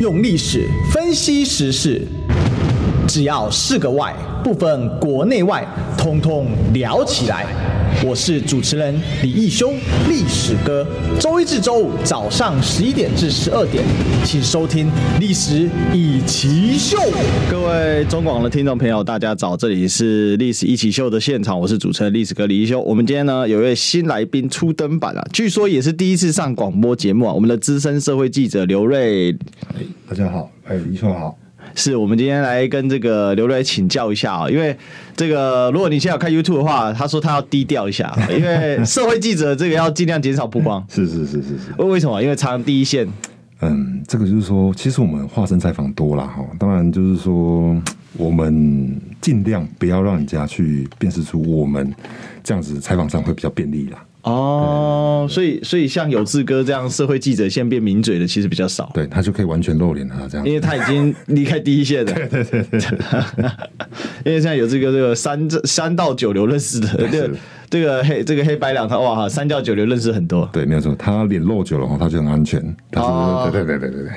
用历史分析时事，只要是个“外”，不分国内外，通通聊起来。我是主持人李义修，历史哥。周一至周五早上十一点至十二点，请收听《历史一起秀》。各位中广的听众朋友，大家早，这里是《历史一起秀》的现场，我是主持人历史哥李义修。我们今天呢，有一位新来宾初登板啊，据说也是第一次上广播节目啊，我们的资深社会记者刘瑞。哎，大家好，哎，义修好。是我们今天来跟这个刘瑞请教一下啊，因为这个如果你现在有看 YouTube 的话，他说他要低调一下，因为社会记者这个要尽量减少曝光。是是是是是。为什么？因为常常第一线。嗯，这个就是说，其实我们化身采访多了哈，当然就是说，我们尽量不要让人家去辨识出我们这样子采访上会比较便利啦。哦，所以所以像有志哥这样社会记者现在变名嘴的其实比较少，对，他就可以完全露脸了这样，因为他已经离开第一线了。对对对对，因为现在有志哥这个三三道九流认识的，这个这个黑这个黑白两套哇哈，三教九流认识很多。对，没有错，他脸露久了话，他就很安全。他说、哦、对对对对对对。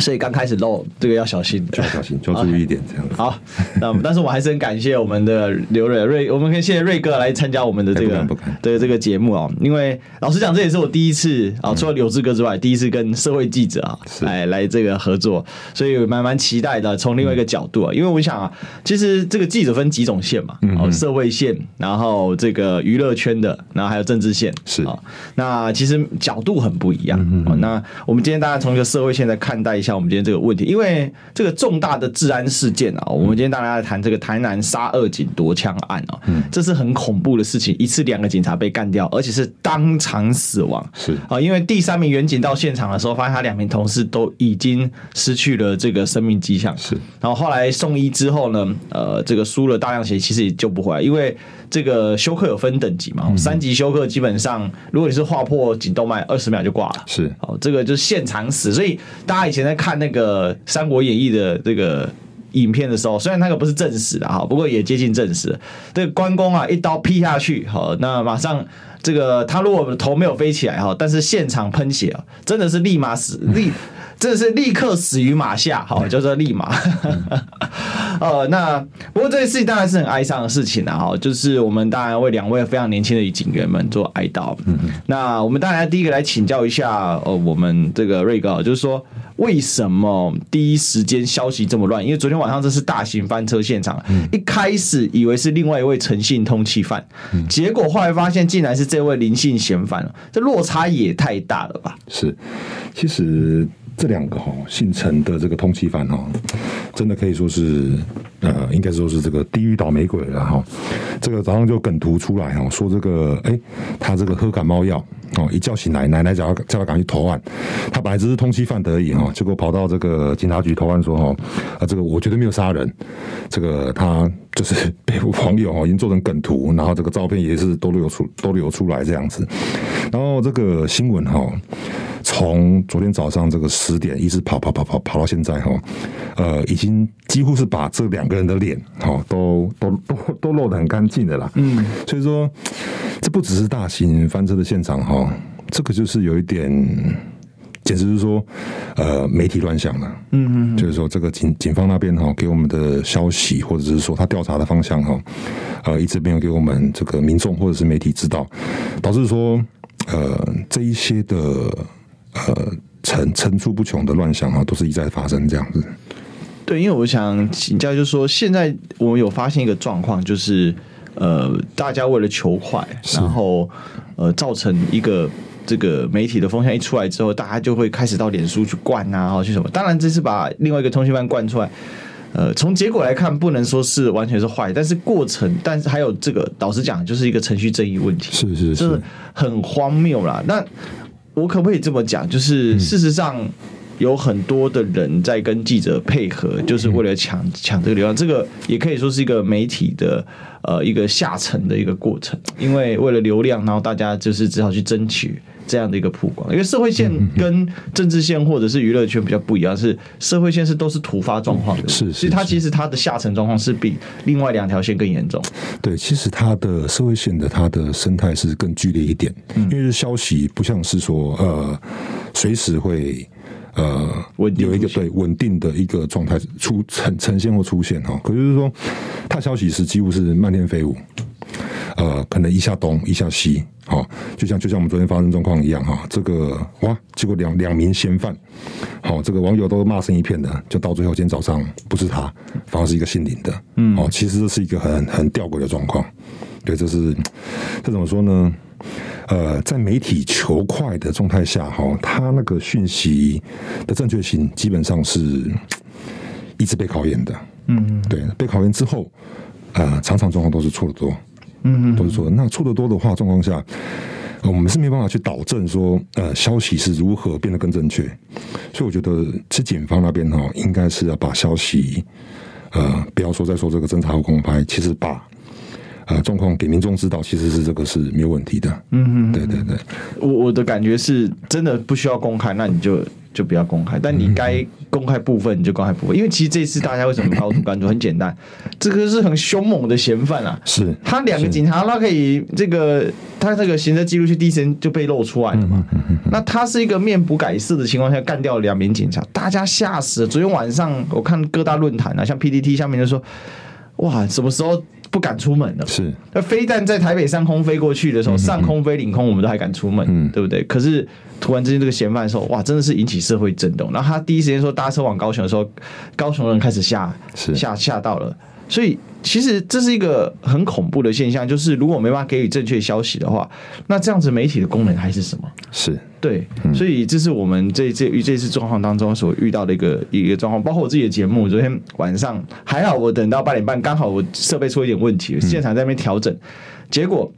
所以刚开始漏这个要小心，就要小心，就要注意一点这样子。好，那但是我还是很感谢我们的刘瑞瑞，我们可以谢谢瑞哥来参加我们的这个对这个节目啊。因为老实讲，这也是我第一次啊，除了柳志哥之外，第一次跟社会记者啊来来这个合作，所以蛮蛮期待的。从另外一个角度啊，因为我想啊，其实这个记者分几种线嘛，哦，社会线，然后这个娱乐圈的，然后还有政治线，是啊。那其实角度很不一样。那我们今天大家从一个社会线来看待一下。像我们今天这个问题，因为这个重大的治安事件啊，我们今天大家来谈这个台南杀二警夺枪案啊，嗯。这是很恐怖的事情，一次两个警察被干掉，而且是当场死亡。是。啊，因为第三名员警到现场的时候，发现他两名同事都已经失去了这个生命迹象。是，然后后来送医之后呢，呃，这个输了大量血，其实也救不回来，因为这个休克有分等级嘛，三级休克基本上，如果你是划破颈动脉，二十秒就挂了。是，哦，这个就是现场死，所以大家以前在。看那个《三国演义》的这个影片的时候，虽然那个不是正史的哈，不过也接近正史。这个关公啊，一刀劈下去，好，那马上这个他如果头没有飞起来哈，但是现场喷血啊，真的是立马死立。真的是立刻死于马下，好，叫做立马。呃，那不过这件事情当然是很哀伤的事情啊，哈，就是我们当然为两位非常年轻的警员们做哀悼。嗯，那我们当然第一个来请教一下，呃，我们这个瑞哥，就是说为什么第一时间消息这么乱？因为昨天晚上这是大型翻车现场，一开始以为是另外一位诚信通缉犯，结果后来发现竟然是这位林姓嫌犯，这落差也太大了吧？是，其实。这两个哈姓陈的这个通缉犯哈，真的可以说是呃，应该说是这个地狱倒霉鬼了哈。这个早上就梗图出来哈，说这个哎，他这个喝感冒药哦，一觉醒来，奶奶叫他叫他赶紧投案。他本来只是通缉犯得已哈，结果跑到这个警察局投案说哈，啊这个我绝对没有杀人。这个他就是被网友哈已经做成梗图，然后这个照片也是都流出都流出来这样子。然后这个新闻哈。从昨天早上这个十点一直跑跑跑跑跑到现在哈，呃，已经几乎是把这两个人的脸哈都都都都露得很干净的啦。嗯，所以说这不只是大型翻车的现场哈，这个就是有一点，简直是说呃媒体乱想了。嗯嗯，就是说这个警警方那边哈给我们的消息，或者是说他调查的方向哈，呃，一直没有给我们这个民众或者是媒体知道，导致说呃这一些的。呃，层层出不穷的乱象啊，都是一再发生这样子。对，因为我想请教，就是说，现在我们有发现一个状况，就是呃，大家为了求快，然后呃，造成一个这个媒体的风向一出来之后，大家就会开始到脸书去灌啊，然后去什么？当然，这是把另外一个通讯班灌出来。呃，从结果来看，不能说是完全是坏，但是过程，但是还有这个，老实讲，就是一个程序正义问题，是是是，就是很荒谬啦。那我可不可以这么讲？就是事实上有很多的人在跟记者配合，就是为了抢抢这个流量。这个也可以说是一个媒体的呃一个下沉的一个过程，因为为了流量，然后大家就是只好去争取。这样的一个曝光，因为社会线跟政治线或者是娱乐圈比较不一样，是社会线是都是突发状况的，是，所以它其实它的下沉状况是比另外两条线更严重。对，其实它的社会线的它的生态是更剧烈一点，因为消息不像是说呃随时会呃，有一个对稳定的一个状态出呈呈现或出现哈，可就是说，它消息是几乎是漫天飞舞，呃，可能一下东一下西，哈，就像就像我们昨天发生状况一样哈，这个哇，结果两两名嫌犯，好，这个网友都骂声一片的，就到最后今天早上不是他，反而是一个姓林的，嗯，哦，其实这是一个很很吊诡的状况，对，这是这怎么说呢？呃，在媒体求快的状态下，哈，他那个讯息的正确性基本上是一直被考验的。嗯，对，被考验之后，呃，常常状况都是错的多。嗯，都是错的。那错的多的话，状况下，我们是没办法去导正说，呃，消息是如何变得更正确。所以，我觉得是警方那边哈，应该是要把消息，呃，不要说再说这个侦查后公开，其实把。呃，状况给民众知道，其实是这个是没有问题的。嗯嗯，对对对，我我的感觉是真的不需要公开，那你就就不要公开。但你该公开部分，你就公开部分。因为其实这次大家为什么高度关注？很简单，这个是很凶猛的嫌犯啊。是，他两个警察，他可以这个他这个行车记录器第一时间就被露出来了嘛。那他是一个面不改色的情况下干掉了两名警察，大家吓死了。昨天晚上我看各大论坛啊，像 PDT 下面就说，哇，什么时候？不敢出门了，是那飞弹在台北上空飞过去的时候，上空飞领空，我们都还敢出门，嗯，对不对？可是突然之间这个嫌犯说，哇，真的是引起社会震动。然后他第一时间说搭车往高雄的时候，高雄人开始吓，吓吓到了。所以，其实这是一个很恐怖的现象，就是如果没办法给予正确消息的话，那这样子媒体的功能还是什么？是对，所以这是我们这这这次状况当中所遇到的一个一个状况。包括我自己的节目，昨天晚上还好，我等到八点半，刚好我设备出一点问题，现场在那边调整，结果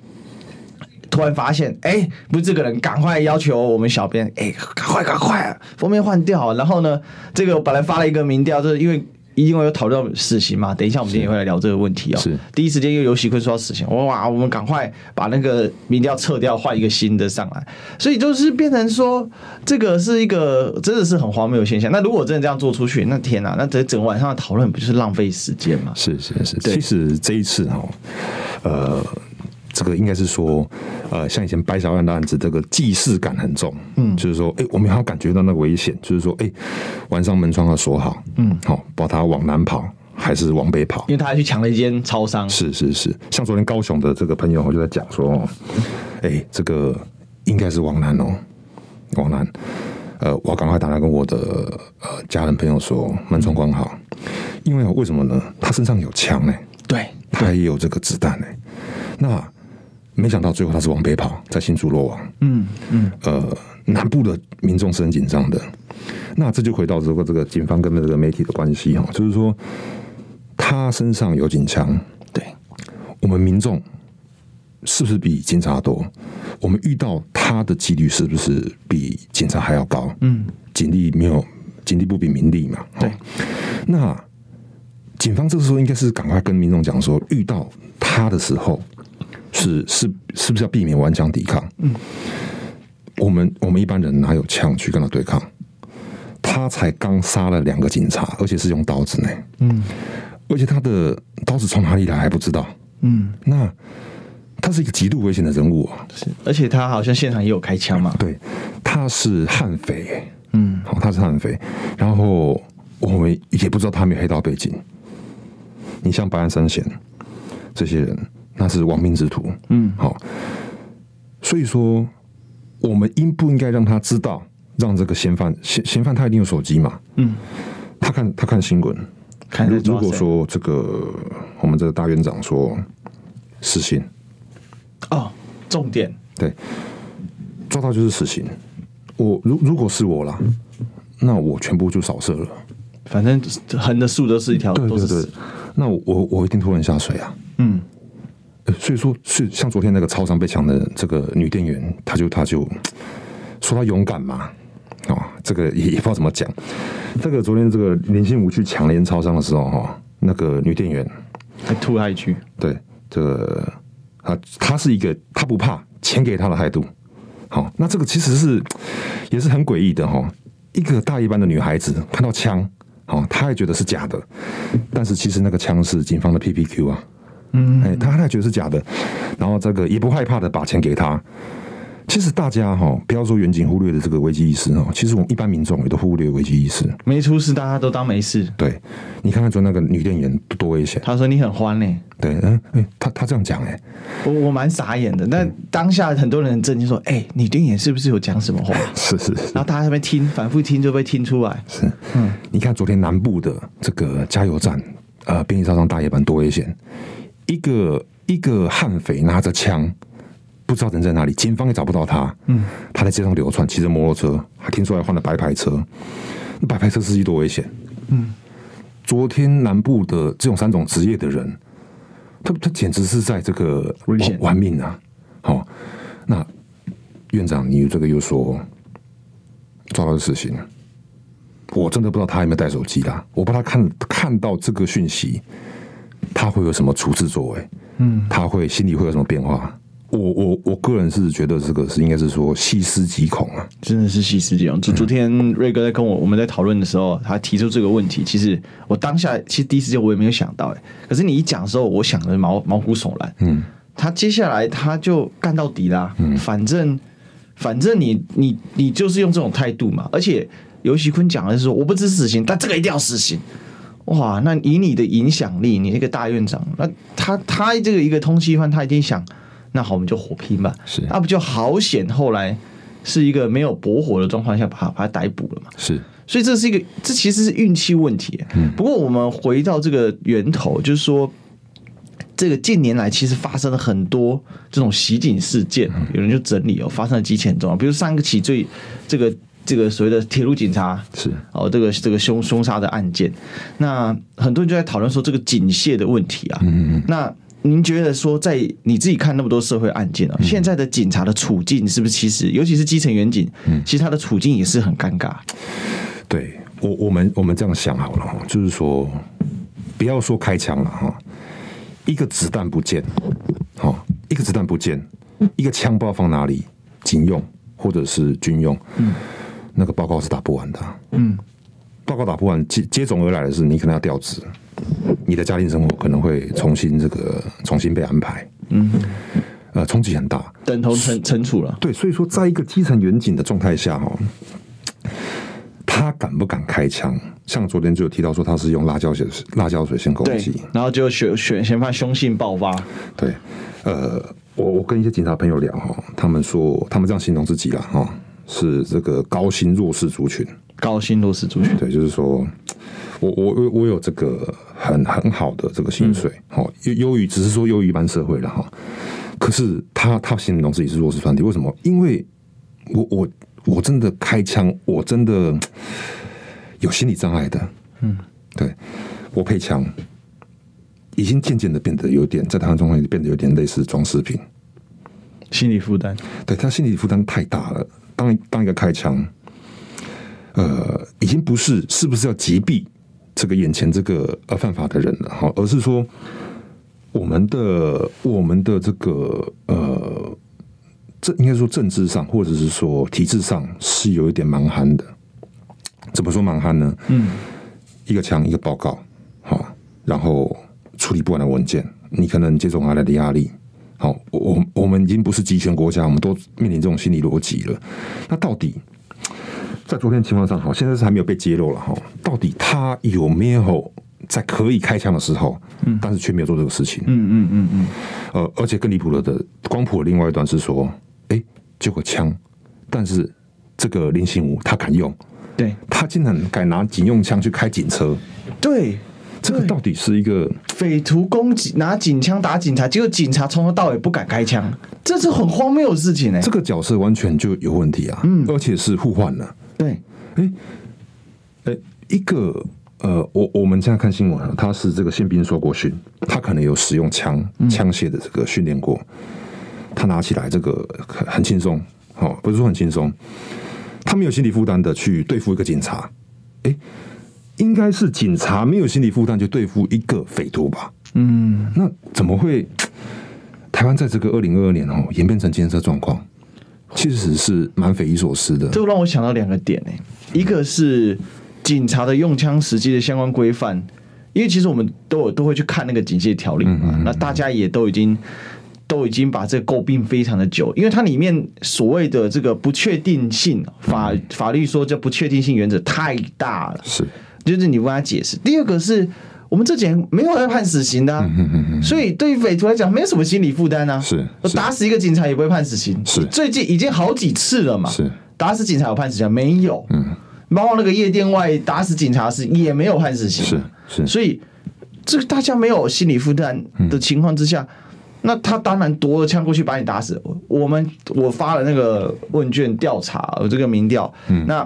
突然发现，哎，不是这个人，赶快要求我们小编，哎，赶快赶快啊，封面换掉。然后呢，这个我本来发了一个民调，就是因为。因为有讨论到死刑嘛，等一下我们今天也会来聊这个问题哦。是第一时间又有喜坤说到死刑，哇，我们赶快把那个民调撤掉，换一个新的上来。所以就是变成说，这个是一个真的是很荒谬的现象。那如果真的这样做出去，那天哪，那整整个晚上的讨论不就是浪费时间吗？是是是，其实这一次哈，呃。这个应该是说，呃，像以前白小燕的案子，这个既视感很重，嗯，就是说，哎，我们要感觉到那个危险，就是说，哎，晚上门窗要锁好，嗯，好，不知道他往南跑还是往北跑，因为他还去抢了一间超商，是是是，像昨天高雄的这个朋友，我就在讲说，哎，这个应该是往南哦，往南，呃，我赶快打来跟我的呃家人朋友说，门窗关好，因为为什么呢？他身上有枪呢，对，他也有这个子弹呢，那。没想到最后他是往北跑，在新竹落网。嗯嗯，呃，南部的民众是很紧张的。那这就回到这个这个警方跟这个媒体的关系哈，就是说他身上有警枪，对，我们民众是不是比警察多？我们遇到他的几率是不是比警察还要高？嗯，警力没有，警力不比民力嘛。对，那警方这个时候应该是赶快跟民众讲说，遇到他的时候。是是是不是要避免顽强抵抗？嗯，我们我们一般人哪有枪去跟他对抗？他才刚杀了两个警察，而且是用刀子呢。嗯，而且他的刀子从哪里来还不知道。嗯，那他是一个极度危险的人物啊。是，而且他好像现场也有开枪嘛。对，他是悍匪。嗯，好，他是悍匪。然后我们也不知道他没有黑道背景。你像白安三贤这些人。那是亡命之徒，嗯，好，所以说我们应不应该让他知道，让这个嫌犯嫌嫌犯他一定有手机嘛，嗯，他看他看新闻，看如果说这个我们这个大院长说死刑，哦，重点。对，抓到就是死刑，我如如果是我啦，那我全部就扫射了，反正横的竖的是一条，对对对，那我我一定拖人下水啊，嗯。所以说，是像昨天那个超商被抢的这个女店员，她就她就说她勇敢嘛，啊、哦，这个也也不知道怎么讲。这个昨天这个林心如去抢连超商的时候，哈，那个女店员还吐她一句，对，这个啊，她是一个她不怕钱给她的态度。好，那这个其实是也是很诡异的哈。一个大一班的女孩子看到枪，哦，她还觉得是假的，但是其实那个枪是警方的 PPQ 啊。嗯，哎，他他觉得是假的，然后这个也不害怕的把钱给他，其实大家哈，不要说远景忽略的这个危机意识哦，其实我们一般民众也都忽略危机意识。没出事，大家都当没事。对，你看看昨那个女店员多危险。他说你很欢呢。对，嗯，哎，他他这样讲哎，我我蛮傻眼的。但当下很多人很震惊，说，哎，女店员是不是有讲什么话？是是。然后大家在那边听，反复听就被听出来。是，嗯，你看昨天南部的这个加油站，呃，便利商店大夜班多危险，一个一个悍匪拿着枪。不知道人在哪里，警方也找不到他。嗯，他在街上流窜，骑着摩托车，还听说还换了白牌车。那白牌车司机多危险！嗯，昨天南部的这种三种职业的人，他他简直是在这个危险玩命啊！好、哦，那院长，你这个又说抓到死刑，我真的不知道他有没有带手机啦。我怕他看看到这个讯息，他会有什么处置作为？嗯，他会心里会有什么变化？我我我个人是觉得这个是应该是说细思极恐啊，真的是细思极恐。就昨天瑞哥在跟我我们在讨论的时候，他提出这个问题，其实我当下其实第一时间我也没有想到哎，可是你一讲的时候，我想的毛毛骨悚然。嗯，他接下来他就干到底啦，嗯，反正反正你你你就是用这种态度嘛，而且游锡堃讲的是说我不支持死刑，但这个一定要死刑。哇，那以你的影响力，你一个大院长，那他他这个一个通缉犯，他一定想。那好，我们就火拼吧。是，那不就好险？后来是一个没有驳火的状况下，把他把他逮捕了嘛。是，所以这是一个，这其实是运气问题。嗯，不过我们回到这个源头，就是说，这个近年来其实发生了很多这种袭警事件。有人就整理哦，发生了几起很重要，比如上个起最这个这个所谓的铁路警察是哦，这个这个凶凶杀的案件，那很多人就在讨论说这个警械的问题啊。嗯嗯，那。您觉得说，在你自己看那么多社会案件啊，嗯、现在的警察的处境是不是其实，尤其是基层员警，嗯、其实他的处境也是很尴尬。对我，我们我们这样想好了哈，就是说，不要说开枪了哈，一个子弹不见，好，一个子弹不见，一个枪不知道放哪里，警用或者是军用，嗯，那个报告是打不完的，嗯，报告打不完，接接踵而来的是你可能要调职。你的家庭生活可能会重新这个重新被安排，嗯，呃，冲击很大，等同惩惩处了。对，所以说，在一个基层远景的状态下，哈，他敢不敢开枪？像昨天就有提到说，他是用辣椒水、辣椒水先攻击，然后就选选嫌犯凶性爆发。对，呃，我我跟一些警察朋友聊哈，他们说他们这样形容自己了哈，是这个高薪弱势族群，高薪弱势族群，对，就是说。我我我有这个很很好的这个薪水，好优优于只是说优于一般社会了哈。可是他他形容自己是弱势团体，为什么？因为我我我真的开枪，我真的有心理障碍的。嗯，对，我配枪已经渐渐的变得有点在台湾状况变得有点类似装饰品，心理负担。对他心理负担太大了。当当一个开枪，呃，已经不是是不是要击毙。这个眼前这个呃犯法的人了哈，而是说我们的我们的这个呃，这应该说政治上或者是说体制上是有一点蛮憨的。怎么说蛮憨呢？嗯，一个枪一个报告，好，然后处理不完的文件，你可能接踵而来的压力，好，我我们已经不是集权国家，我们都面临这种心理逻辑了。那到底？在昨天情况上，好，现在是还没有被揭露了哈。到底他有没有在可以开枪的时候，嗯，但是却没有做这个事情，嗯嗯嗯嗯，呃，而且更离谱了的光谱的另外一段是说，哎、欸，就个枪，但是这个林信武他敢用，对，他竟然敢拿警用枪去开警车，对，这个到底是一个匪徒攻击拿警枪打警察，结果警察从头到尾不敢开枪，这是很荒谬的事情呢、欸。这个角色完全就有问题啊，嗯，而且是互换了。对，哎，哎，一个呃，我我们现在看新闻啊，他是这个宪兵受过训，他可能有使用枪枪械的这个训练过，他拿起来这个很很轻松，哦，不是说很轻松，他没有心理负担的去对付一个警察，哎，应该是警察没有心理负担就对付一个匪徒吧？嗯，那怎么会？台湾在这个二零二二年哦演变成今天这状况？其实是蛮匪夷所思的，这让我想到两个点呢，一个是警察的用枪时机的相关规范，因为其实我们都有都会去看那个警戒条例嘛，那大家也都已经都已经把这个诟病非常的久，因为它里面所谓的这个不确定性法法律说这不确定性原则太大了，是，就是你问他解释。第二个是我们这几年没有在判死刑的、啊，所以对于匪徒来讲没有什么心理负担啊，是，打死一个警察也不会判死刑，是，最近已经好几次了嘛，是，打死警察有判死刑没有？嗯，包括那个夜店外打死警察是也没有判死刑，是是，所以这个大家没有心理负担的情况之下。那他当然夺了枪过去把你打死。我们我发了那个问卷调查，这个民调，那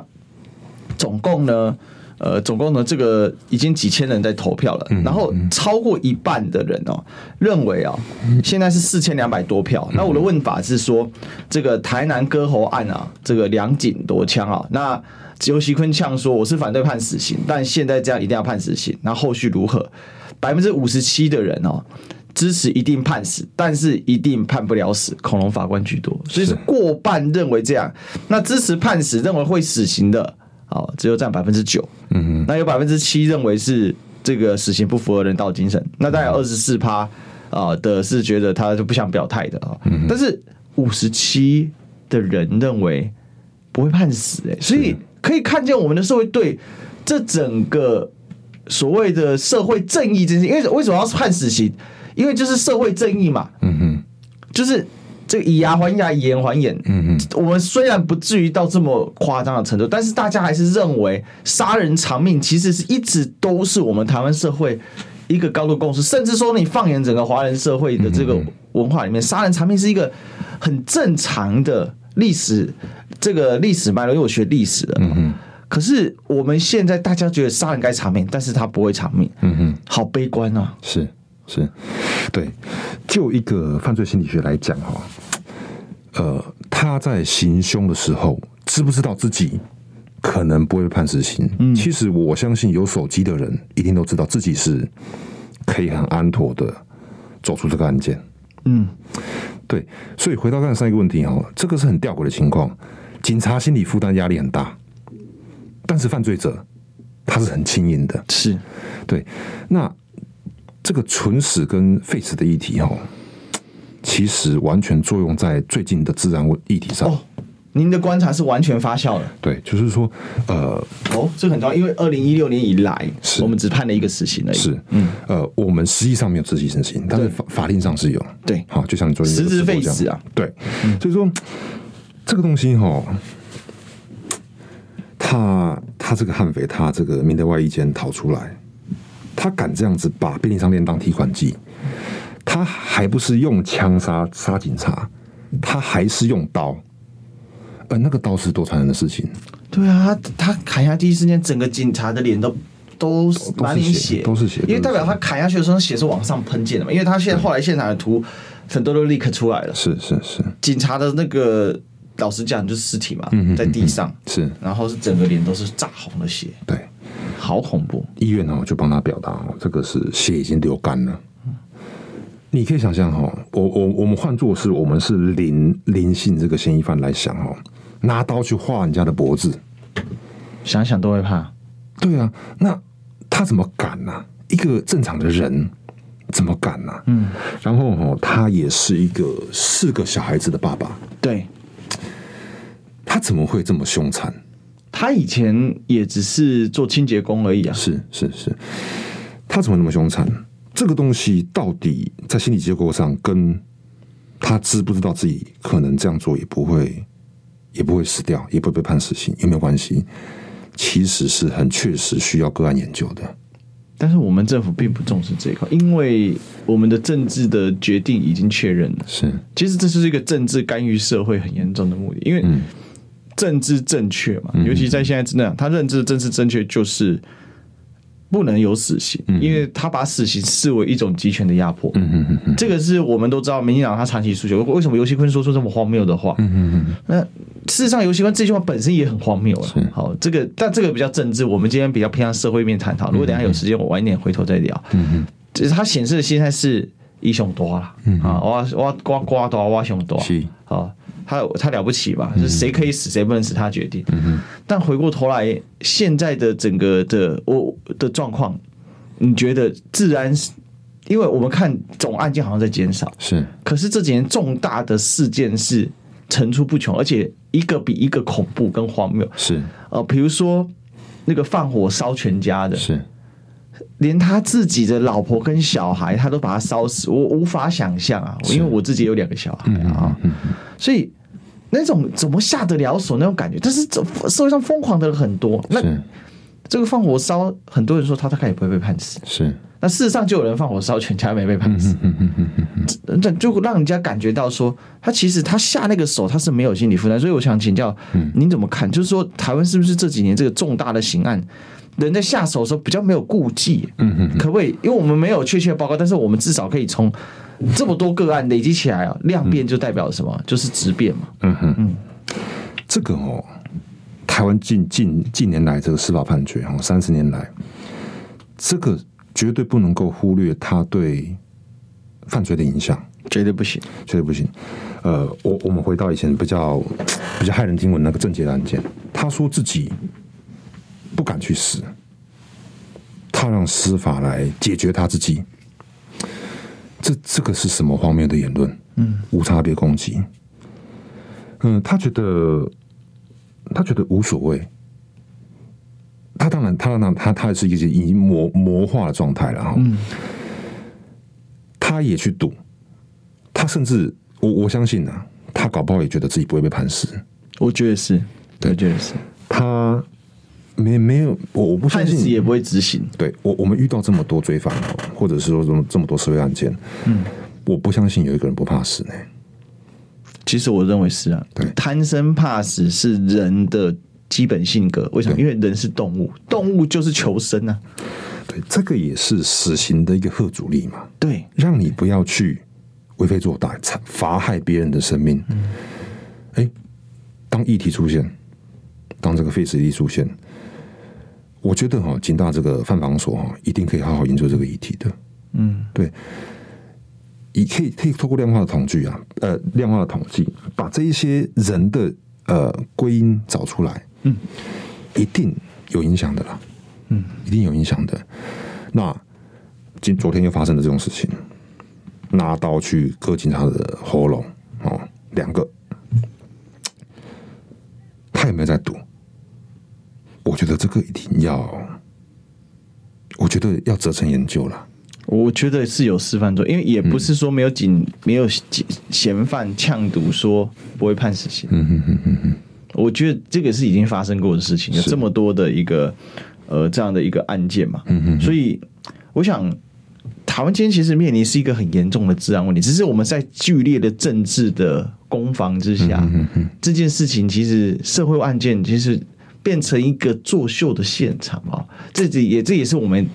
总共呢，呃，总共呢，这个已经几千人在投票了，然后超过一半的人哦，认为啊，现在是四千两百多票。那我的问法是说，这个台南割喉案啊，这个两警夺枪啊，那尤锡坤呛说我是反对判死刑，但现在这样一定要判死刑，那后续如何？百分之五十七的人哦。支持一定判死，但是一定判不了死。恐龙法官居多，所以是过半认为这样。那支持判死，认为会死刑的，哦，只有占百分之九。嗯哼，那有百分之七认为是这个死刑不符合人道精神。那大概有二十四趴啊的是觉得他就不想表态的啊。但是五十七的人认为不会判死，哎，所以可以看见我们的社会对这整个所谓的社会正义这件事，因为为什么要判死刑？因为就是社会正义嘛，嗯哼，就是这个以牙还牙，以眼还眼，嗯嗯。我们虽然不至于到这么夸张的程度，但是大家还是认为杀人偿命其实是一直都是我们台湾社会一个高度共识。甚至说，你放眼整个华人社会的这个文化里面，杀人偿命是一个很正常的历史，这个历史脉络。因为我学历史的，嗯哼。可是我们现在大家觉得杀人该偿命，但是他不会偿命，嗯哼，好悲观啊，是。是，对，就一个犯罪心理学来讲哈，呃，他在行凶的时候，知不知道自己可能不会判死刑？嗯，其实我相信有手机的人一定都知道自己是可以很安妥的走出这个案件。嗯，对，所以回到刚才上一个问题哈，这个是很吊诡的情况，警察心理负担压力很大，但是犯罪者他是很轻盈的，是对，那。这个存死跟废死的议题，哈，其实完全作用在最近的治安议题上。哦，您的观察是完全发酵的。对，就是说，呃，哦，这很重要，因为二零一六年以来，是我们只判了一个死刑而已。是，嗯，呃，我们实际上没有执行死刑，但是法法令上是有。对，好，就像你昨天实质废死啊。对，所以说这个东西，哈，他他这个悍匪，他这个民德外衣间逃出来。他敢这样子把便利商店当提款机，他还不是用枪杀杀警察，他还是用刀，呃那个刀是多残忍的事情。对啊，他他砍下第一时间，整个警察的脸都都满脸血，都是血，因为代表他砍下去的时候血是往上喷溅的嘛。因为他现在后来现场的图很多都立刻出来了，是是是，警察的那个老实讲就是尸体嘛，在地上是，然后是整个脸都是炸红的血，对。好恐怖！医院哦，就帮他表达哦，这个是血已经流干了。你可以想象哈，我我我们换作是我们是林林姓这个嫌疑犯来想哦，拿刀去划人家的脖子，想想都会怕。对啊，那他怎么敢呢？一个正常的人怎么敢呢？嗯，然后哦，他也是一个四个小孩子的爸爸，对，他怎么会这么凶残？他以前也只是做清洁工而已啊！是是是，他怎么那么凶残？这个东西到底在心理结构上，跟他知不知道自己可能这样做也不会，也不会死掉，也不会被判死刑，有没有关系？其实是很确实需要个案研究的。但是我们政府并不重视这一块，因为我们的政治的决定已经确认了。是，其实这是一个政治干预社会很严重的目的，因为。嗯政治正确嘛，尤其在现在这样，他认知的政治正确就是不能有死刑，因为他把死刑视为一种集权的压迫。这个是我们都知道，民进党他长期诉求。为什么游锡堃说出这么荒谬的话？那事实上，游锡堃这句话本身也很荒谬了。好，这个但这个比较政治，我们今天比较偏向社会面探讨。如果等下有时间，我晚一点回头再聊。就是他显示的心态是英雄多了啊，我我呱呱多，我熊多啊。他他了不起吧？就是谁可以死，谁不能死，他决定。但回过头来，现在的整个的我的状况，你觉得自然因为我们看总案件好像在减少，是，可是这几年重大的事件是层出不穷，而且一个比一个恐怖跟荒谬。是，呃，比如说那个放火烧全家的，是，连他自己的老婆跟小孩，他都把他烧死，我无法想象啊，因为我自己有两个小孩啊，所以那种怎么下得了手那种感觉？但是这社会上疯狂的人很多，那这个放火烧，很多人说他大概也不会被判死，是。那事实上就有人放火烧全家没被判死，这就让人家感觉到说，他其实他下那个手他是没有心理负担，所以我想请教您怎么看？就是说台湾是不是这几年这个重大的刑案，人在下手的时候比较没有顾忌？嗯可不可以？因为我们没有确切报告，但是我们至少可以从这么多个案累积起来啊，量变就代表什么？就是质变嘛。嗯哼嗯，这个哦，台湾近近近年来这个司法判决哦，三十年来这个。绝对不能够忽略它对犯罪的影响，绝对不行，绝对不行。呃，我我们回到以前比较比较骇人听闻那个郑捷案件，他说自己不敢去死，他让司法来解决他自己。这这个是什么荒谬的言论？嗯，无差别攻击。嗯，他觉得他觉得无所谓。他当然，他当然，他他也是一个已经魔魔化的状态了哈。嗯，他也去赌，他甚至我我相信啊，他搞不好也觉得自己不会被判死。我觉得是，我觉得是。他没没有，我我不相信也不会执行。对我，我们遇到这么多罪犯，或者是说这么这么多社会案件，嗯，我不相信有一个人不怕死呢。其实我认为是啊，对，贪生怕死是人的。基本性格为什么？因为人是动物，动物就是求生啊。对，这个也是死刑的一个贺阻力嘛。对，让你不要去为非作歹，妨害别人的生命。嗯，哎，当议题出现，当这个废死议题出现，我觉得哈，警大这个犯防所哈，一定可以好好研究这个议题的。嗯，对，以可以可以透过量化的统计啊，呃，量化的统计，把这一些人的呃归因找出来。嗯，一定有影响的啦。嗯，一定有影响的。那今昨天又发生了这种事情，拿刀去割警察的喉咙哦，两个，他有没有在赌？我觉得这个一定要，我觉得要责成研究了。我觉得是有示范作，因为也不是说没有警、嗯、没有嫌犯呛赌说不会判死刑。嗯哼哼哼哼。我觉得这个是已经发生过的事情，有这么多的一个呃这样的一个案件嘛，嗯嗯，所以我想台湾今天其实面临是一个很严重的治安问题，只是我们在剧烈的政治的攻防之下，这件事情其实社会案件其实变成一个作秀的现场啊，这也这也是我们。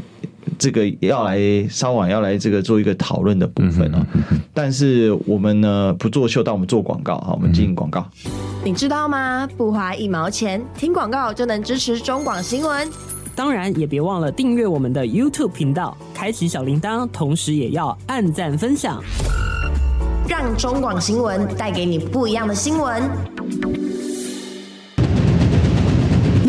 这个要来稍晚要来这个做一个讨论的部分啊，但是我们呢不作秀，但我们做广告哈，我们进行广告。你知道吗？不花一毛钱，听广告就能支持中广新闻。当然也别忘了订阅我们的 YouTube 频道，开启小铃铛，同时也要按赞分享，让中广新闻带给你不一样的新闻。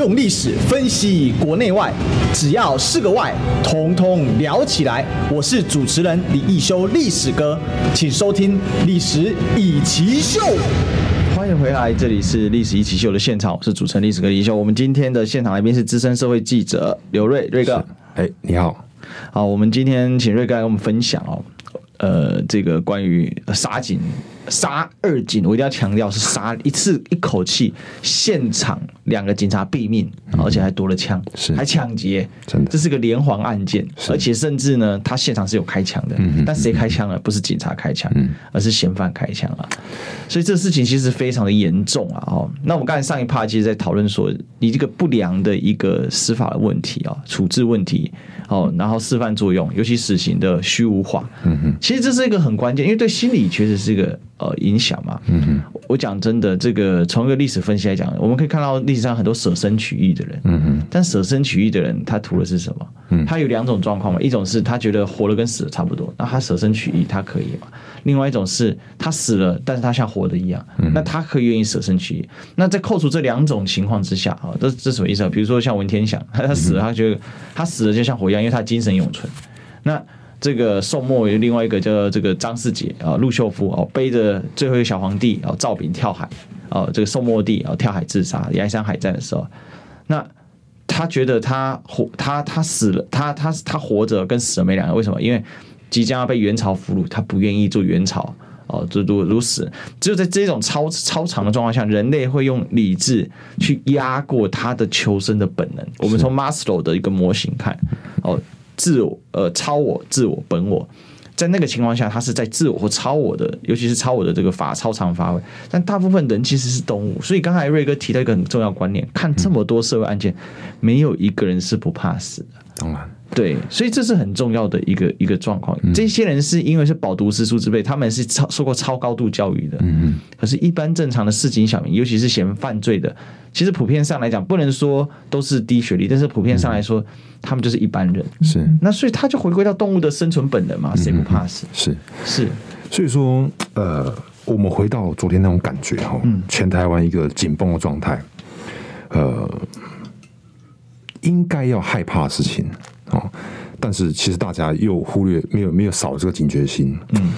用历史分析国内外，只要是个“外”，统统聊起来。我是主持人李一修，历史哥，请收听《历史易起秀》。欢迎回来，这里是《历史一起秀》的现场，我是主持人历史哥李易修。我们今天的现场来宾是资深社会记者刘瑞瑞哥。哎，你好，好，我们今天请瑞哥来跟我们分享哦。呃，这个关于杀警杀二警，我一定要强调是杀一次一口气，现场两个警察毙命，而且还夺了枪，是还抢劫，真的，这是个连环案件，而且甚至呢，他现场是有开枪的，但谁开枪了？不是警察开枪，而是嫌犯开枪啊，所以这个事情其实非常的严重啊！哦，那我们刚才上一趴其实在讨论说，你这个不良的一个司法的问题啊，处置问题。哦，然后示范作用，尤其死刑的虚无化，嗯哼，其实这是一个很关键，因为对心理确实是一个呃影响嘛，嗯哼，我讲真的，这个从一个历史分析来讲，我们可以看到历史上很多舍身取义的人，嗯哼，但舍身取义的人他图的是什么？嗯，他有两种状况嘛，一种是他觉得活了跟死了差不多，那他舍身取义他可以嘛？另外一种是他死了，但是他像活的一样，那他可以愿意舍身取义。那在扣除这两种情况之下啊，这这什么意思啊？比如说像文天祥，他死了，他觉得他死了就像活一样，因为他精神永存。那这个宋末有另外一个叫这个张世杰啊，陆秀夫哦，背着最后一个小皇帝啊赵昺跳海啊，这个宋末帝啊跳海自杀，崖山海战的时候，那他觉得他活他他死了，他他他活着跟死了没两样，为什么？因为即将要被元朝俘虏，他不愿意做元朝哦，就如如此。只有在这种超超长的状况下，人类会用理智去压过他的求生的本能。我们从 Maslow 的一个模型看哦。自我呃，超我、自我、本我，在那个情况下，他是在自我或超我的，尤其是超我的这个法超常发挥。但大部分人其实是动物，所以刚才瑞哥提到一个很重要观念：看这么多社会案件，没有一个人是不怕死的。当然。对，所以这是很重要的一个一个状况。这些人是因为是饱读诗书之辈，他们是超受过超高度教育的。嗯，可是，一般正常的市井小民，尤其是嫌犯罪的，其实普遍上来讲，不能说都是低学历，但是普遍上来说，他们就是一般人。是。那所以他就回归到动物的生存本能嘛？谁不怕死？是是。所以说，呃，我们回到昨天那种感觉哈，全台湾一个紧绷的状态，呃，应该要害怕的事情。哦，但是其实大家又忽略，没有没有少这个警觉心。嗯，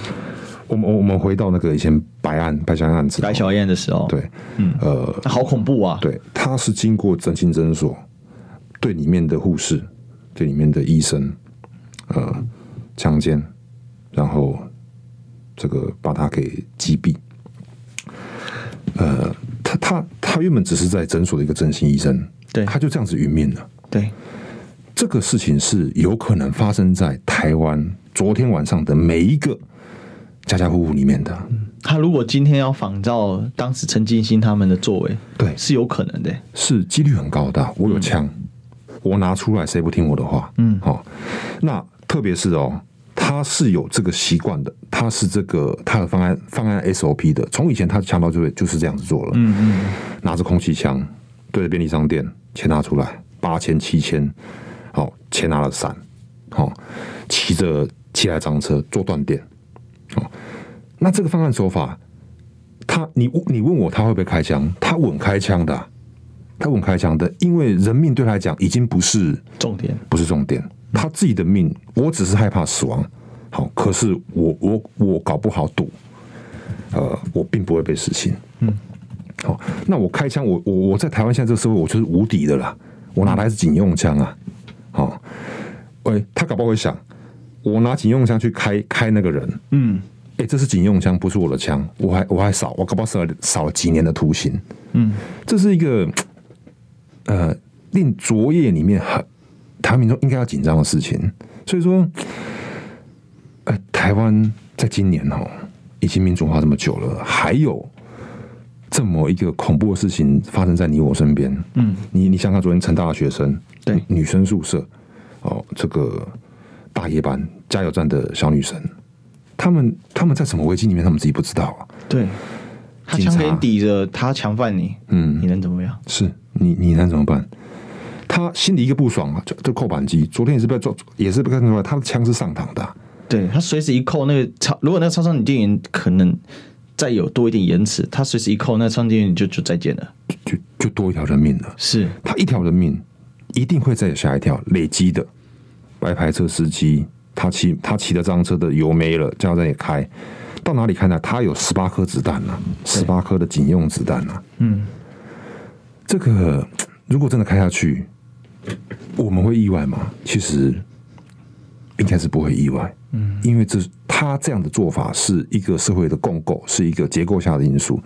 我们我们回到那个以前白案白小燕案子，白小燕的时候，对，嗯，呃，好恐怖啊！对，他是经过整形诊所，对里面的护士，对里面的医生，呃，强奸，然后这个把他给击毙。呃，他他他原本只是在诊所的一个整形医生，对，他就这样子殒命了，对。这个事情是有可能发生在台湾昨天晚上的每一个家家户户里面的。他如果今天要仿照当时陈金星他们的作为，对，是有可能的，是几率很高的。我有枪，嗯、我拿出来，谁不听我的话？嗯，好、哦。那特别是哦，他是有这个习惯的，他是这个他的方案方案 SOP 的，从以前他的枪刀就会就是这样子做了。嗯嗯，拿着空气枪对着便利商店，钱拿出来，八千七千。好，钱拿了伞，好，骑着七台赃车做断电，哦，那这个犯案手法，他你你问我他会不会开枪？他稳开枪的，他稳开枪的，因为人命对他来讲已经不是重点，不是重点，他自己的命，我只是害怕死亡，好，可是我我我搞不好赌，呃，我并不会被死刑，嗯，好，那我开枪，我我我在台湾现在这个社会，我就是无敌的啦，我哪来是警用枪啊？好，喂，他搞不好会想，我拿警用枪去开开那个人，嗯，哎、欸，这是警用枪，不是我的枪，我还我还少，我搞不好少了少了几年的徒刑，嗯，这是一个呃令昨夜里面很台湾民众应该要紧张的事情，所以说，呃，台湾在今年哦，已经民主化这么久了，还有这么一个恐怖的事情发生在你我身边，嗯，你你想想，昨天成大的学生。对，女生宿舍，哦，这个大夜班加油站的小女生，他们他们在什么危机里面，他们自己不知道啊。对，他枪给你抵着，他强犯你，嗯，你能怎么样？是你你能怎么办？他心里一个不爽啊，就就扣扳机。昨天也是被抓，也是被看出来，他的枪是上膛的啊。对，他随时一扣那个超，如果那个超商你店员可能再有多一点延迟，他随时一扣，那个超商店员就就再见了，就就，多一条人命了。是他一条人命。一定会再有下一条累积的白牌车司机，他骑他骑的这辆车的油没了，加油站也开，到哪里开呢？他有十八颗子弹呢，十八颗的警用子弹呢。嗯，这个如果真的开下去，我们会意外吗？其实应该是不会意外。嗯，因为这他这样的做法是一个社会的共构，是一个结构下的因素。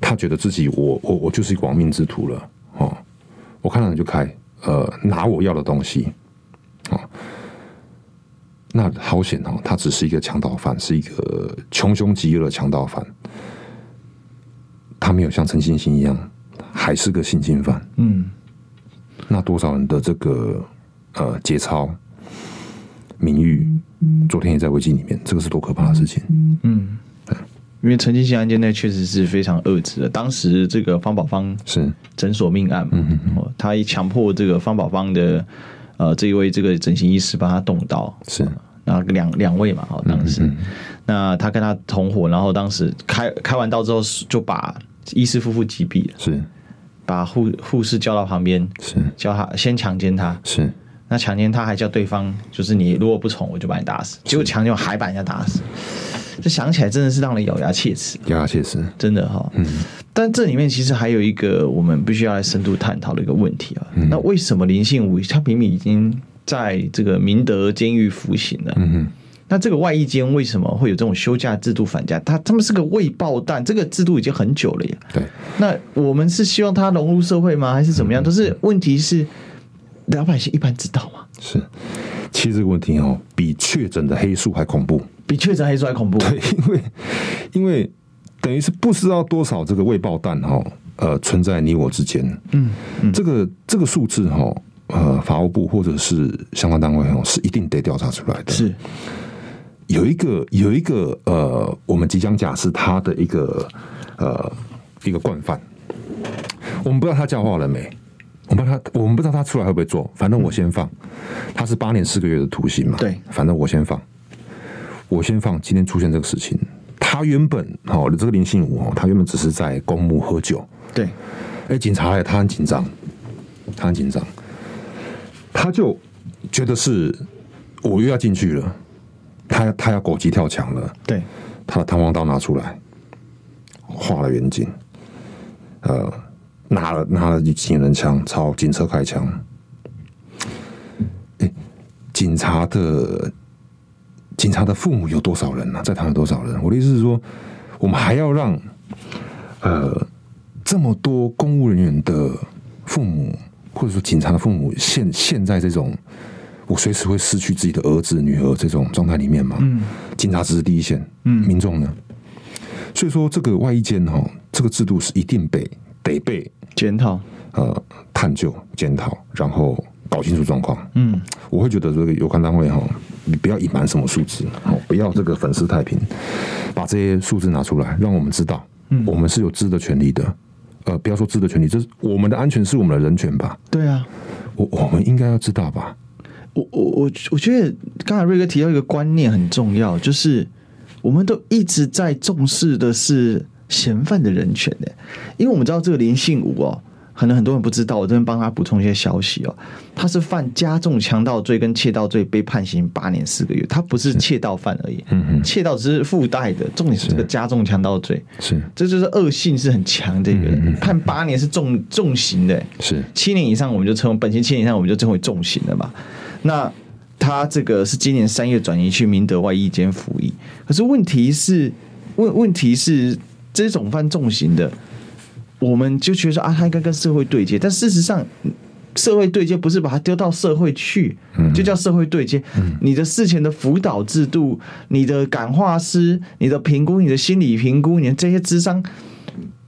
他觉得自己我我我就是一个亡命之徒了。哦，我看到你就开。呃，拿我要的东西，啊，那好险哦，他只是一个强盗犯，是一个穷凶极恶的强盗犯，他没有像陈星星一样，还是个性侵犯。嗯，那多少人的这个呃节操、名誉，昨天也在危机里面，这个是多可怕的事情。嗯。因为陈进兴案件那确实是非常恶质的，当时这个方宝芳是。诊所命案嘛，嗯嗯，他一强迫这个方宝芳的呃这一位这个整形医师帮他动刀，是，然后两两位嘛，哦，当时，嗯嗯，那他跟他同伙，然后当时开开完刀之后就把医师夫妇击毙了，是，把护护士叫到旁边，是，叫他先强奸他，是。那强奸他还叫对方，就是你如果不从，我就把你打死。结果强奸还把人家打死，这想起来真的是让人咬牙切齿，咬牙切齿，真的哈。嗯。但这里面其实还有一个我们必须要来深度探讨的一个问题啊。嗯、那为什么林信武他明明已经在这个明德监狱服刑了？嗯哼。那这个外役监为什么会有这种休假制度反假？他他们是个未爆弹，这个制度已经很久了呀。对。那我们是希望他融入社会吗？还是怎么样？都是问题是。老百姓一般知道吗？是，其实这个问题哦，比确诊的黑数还恐怖，比确诊黑数还恐怖。对，因为因为等于是不知道多少这个未爆弹哈，呃，存在你我之间。嗯，嗯，这个这个数字哈，呃，法务部或者是相关单位哦，是一定得调查出来的。是，有一个有一个呃，我们即将假释他的一个呃一个惯犯，我们不知道他教化了没。我不知道他，我们不知道他出来会不会做。反正我先放，他是八年四个月的徒刑嘛。对，反正我先放，我先放。今天出现这个事情，他原本哦，这个林信武哦，他原本只是在公墓喝酒。对，哎，警察来，他很紧张，他很紧张，他就觉得是我又要进去了，他他要狗急跳墙了。对，他的弹簧刀拿出来，画了远景，呃。拿了拿了警人枪朝警车开枪，欸，警察的警察的父母有多少人呢？啊？在场有多少人？我的意思是说，我们还要让呃这么多公务人员的父母，或者说警察的父母，现现在这种我随时会失去自己的儿子女儿这种状态里面吗？嗯，警察只是第一线，嗯，民众呢？所以说，这个外衣间哈，这个制度是一定被得被。检讨，呃，探究、检讨，然后搞清楚状况。嗯，我会觉得这个有关单位哈，你不要隐瞒什么数字，不要这个粉饰太平，把这些数字拿出来，让我们知道，嗯，我们是有知的权利的。呃，不要说知的权利，这是我们的安全是我们的人权吧？对啊，我我们应该要知道吧？我我我我觉得刚才瑞哥提到一个观念很重要，就是我们都一直在重视的是。嫌犯的人权的，因为我们知道这个林信武哦，可能很多人不知道，我这边帮他补充一些消息哦。他是犯加重强盗罪跟窃盗罪，被判刑八年四个月。他不是窃盗犯而已，窃盗只是附带的，重点是这个加重强盗罪，是，这就是恶性是很强的一个人，判八年是重重刑的，是。七年以上我们就称本刑七年以上我们就称为重刑了嘛。那他这个是今年三月转移去明德外役监服役，可是问题是问问题是。这种犯重刑的，我们就觉得说啊，他应该跟社会对接。但事实上，社会对接不是把他丢到社会去，就叫社会对接。你的事前的辅导制度、你的感化师、你的评估、你的心理评估、你的这些智商，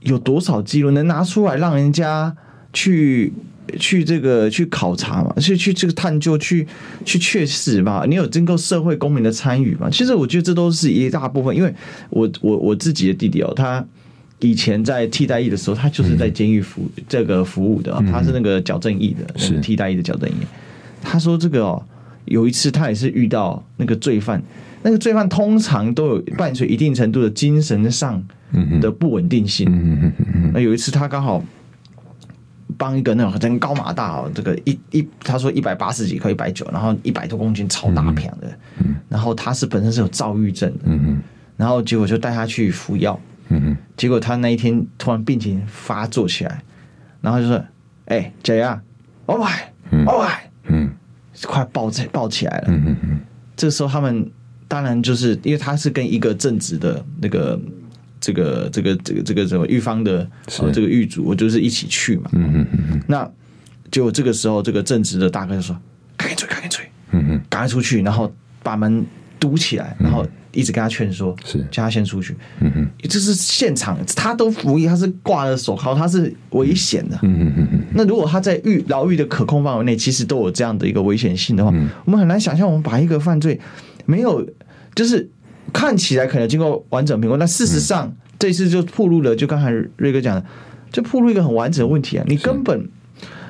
有多少记录能拿出来让人家去去这个去考察嘛？去去这个探究、去去确实嘛？你有经过社会公民的参与嘛？其实我觉得这都是一大部分，因为我我我自己的弟弟哦，他以前在替代役的时候，他就是在监狱服这个服务的，他是那个矫正役的，是替代役的矫正役。他说这个哦，有一次他也是遇到那个罪犯，那个罪犯通常都有伴随一定程度的精神上的不稳定性。那有一次他刚好。帮一个那种人高马大哦，这个一一他说一百八十几克一百九，然后一百多公斤超大片的，嗯、然后他是本身是有躁郁症的，嗯嗯，然后结果就带他去服药，嗯嗯，结果他那一天突然病情发作起来，然后就说：“哎，姐啊，哦喂，哦喂，嗯，快抱起抱起来了，嗯嗯嗯，这个时候他们当然就是因为他是跟一个正直的那个。这个这个这个这个什么狱方的这个狱主，我就是一起去嘛。嗯嗯嗯。那就这个时候，这个正直的大哥就说：“赶紧追，赶紧追。”嗯嗯。赶快出去，然后把门堵起来，然后一直跟他劝说，是叫他先出去。嗯嗯。这是现场，他都服役，他是挂了手铐，他是危险的。嗯嗯嗯。那如果他在狱牢狱的可控范围内，其实都有这样的一个危险性的话，我们很难想象，我们把一个犯罪没有就是。看起来可能经过完整评估，但事实上、这次就暴露了，就刚才瑞哥讲的，就暴露一个很完整的问题啊！你根本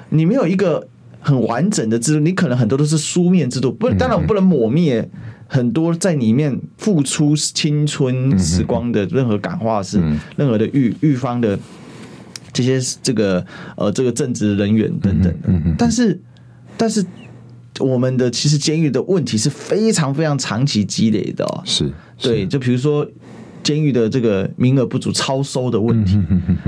你没有一个很完整的制度，你可能很多都是书面制度，不，当然我不能抹灭很多在里面付出青春时光的任何感化是、嗯、任何的预预方的这些这个呃这个正职人员等等的，但是但是我们的其实监狱的问题是非常非常长期积累的哦。是，对，就比如说。监狱的这个名额不足、超收的问题，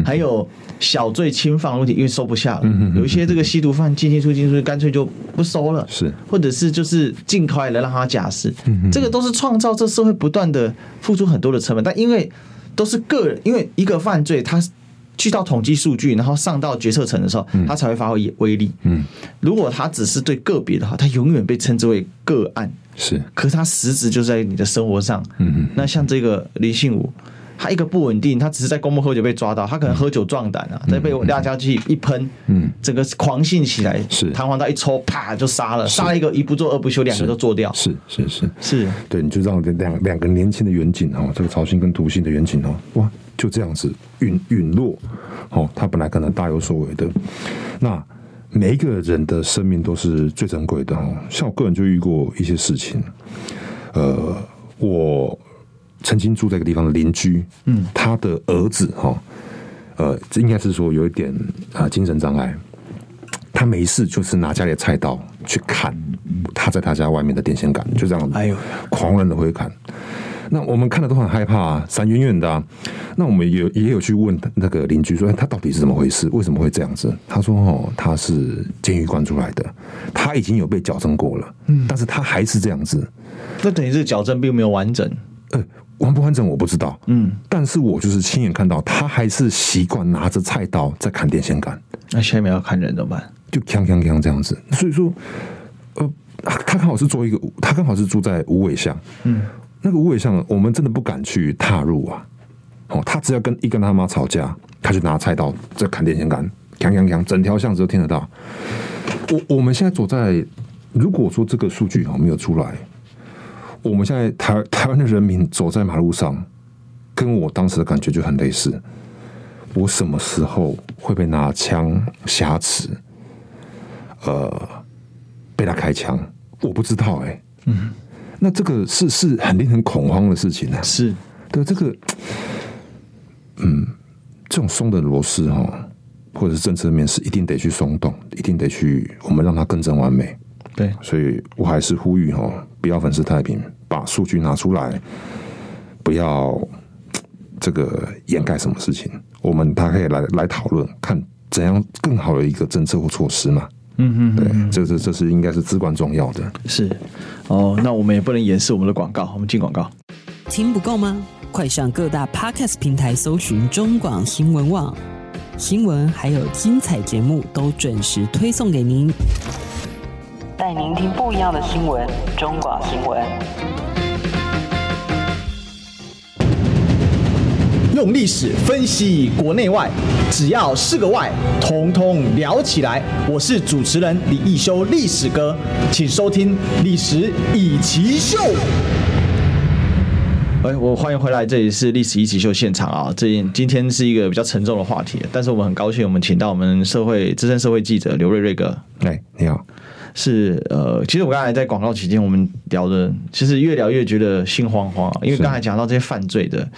还有小罪轻放的问题，因为收不下了。有一些这个吸毒犯进进出进出，干脆就不收了，是，或者是就是尽快的让他假释。这个都是创造这社会不断的付出很多的成本，但因为都是个人，因为一个犯罪，他去到统计数据，然后上到决策层的时候，他才会发挥威力。嗯，如果他只是对个别的话，他永远被称之为个案。是，可是他实质就在你的生活上。嗯嗯。那像这个林信武，他一个不稳定，他只是在公墓喝酒被抓到，他可能喝酒壮胆啊，再被辣椒剂一喷，嗯，整个狂性起来，是。弹簧刀一抽，啪就杀了，杀了一个一不做二不休，两个都做掉。是是是。是，对，你就让两两个年轻的远景哦，这个曹姓跟涂姓的远景哦，哇，就这样子陨陨落，哦，他本来可能大有所为的，那。每一个人的生命都是最珍贵的哦。像我个人就遇过一些事情，呃，我曾经住在一个地方的邻居，嗯，他的儿子哈，呃，应该是说有一点啊精神障碍，他没事就是拿家里的菜刀去砍他在他家外面的电线杆，就这样，哎呦，狂人的会砍。那我们看了都很害怕啊，闪远远的啊。那我们也也有去问那个邻居说，他到底是怎么回事？为什么会这样子？他说：“哦，他是监狱关出来的，他已经有被矫正过了，嗯，但是他还是这样子。那等于是矫正并没有完整，呃，完不完整我不知道，嗯，但是我就是亲眼看到他还是习惯拿着菜刀在砍电线杆。那下面要砍人怎么办？就锵锵锵这样子。所以说，呃，他刚好是做一个，他刚好是住在无尾巷，嗯。”那个无尾巷，我们真的不敢去踏入啊！哦，他只要跟一跟他妈吵架，他就拿菜刀在砍电线杆，锵锵锵，整条巷子都听得到。我我们现在走在，如果说这个数据哈没有出来，我们现在台台湾的人民走在马路上，跟我当时的感觉就很类似。我什么时候会被拿枪挟持？呃，被他开枪，我不知道哎、嗯。那这个是是很令人恐慌的事情呢、啊。是，对这个，嗯，这种松的螺丝哈，或者是政策面是一定得去松动，一定得去，我们让它更正完美。对，所以我还是呼吁哈，不要粉饰太平，把数据拿出来，不要这个掩盖什么事情。我们大家可以来来讨论，看怎样更好的一个政策或措施嘛。嗯嗯，对，这是这是应该是至关重要的。是，哦，那我们也不能掩饰我们的广告，我们进广告。听不够吗？快上各大 Podcast 平台搜寻中广新闻网，新闻还有精彩节目都准时推送给您，带您听不一样的新闻，中广新闻。用历史分析国内外，只要是个“外”，统统聊起来。我是主持人李易修，历史哥，请收听《历史以奇秀》。哎，我欢迎回来，这里是《历史一起秀》现场啊。这今天是一个比较沉重的话题，但是我们很高兴，我们请到我们社会资深社会记者刘瑞瑞哥。哎，你好。是呃，其实我刚才在广告期间，我们聊的，其实越聊越觉得心慌慌，因为刚才讲到这些犯罪的。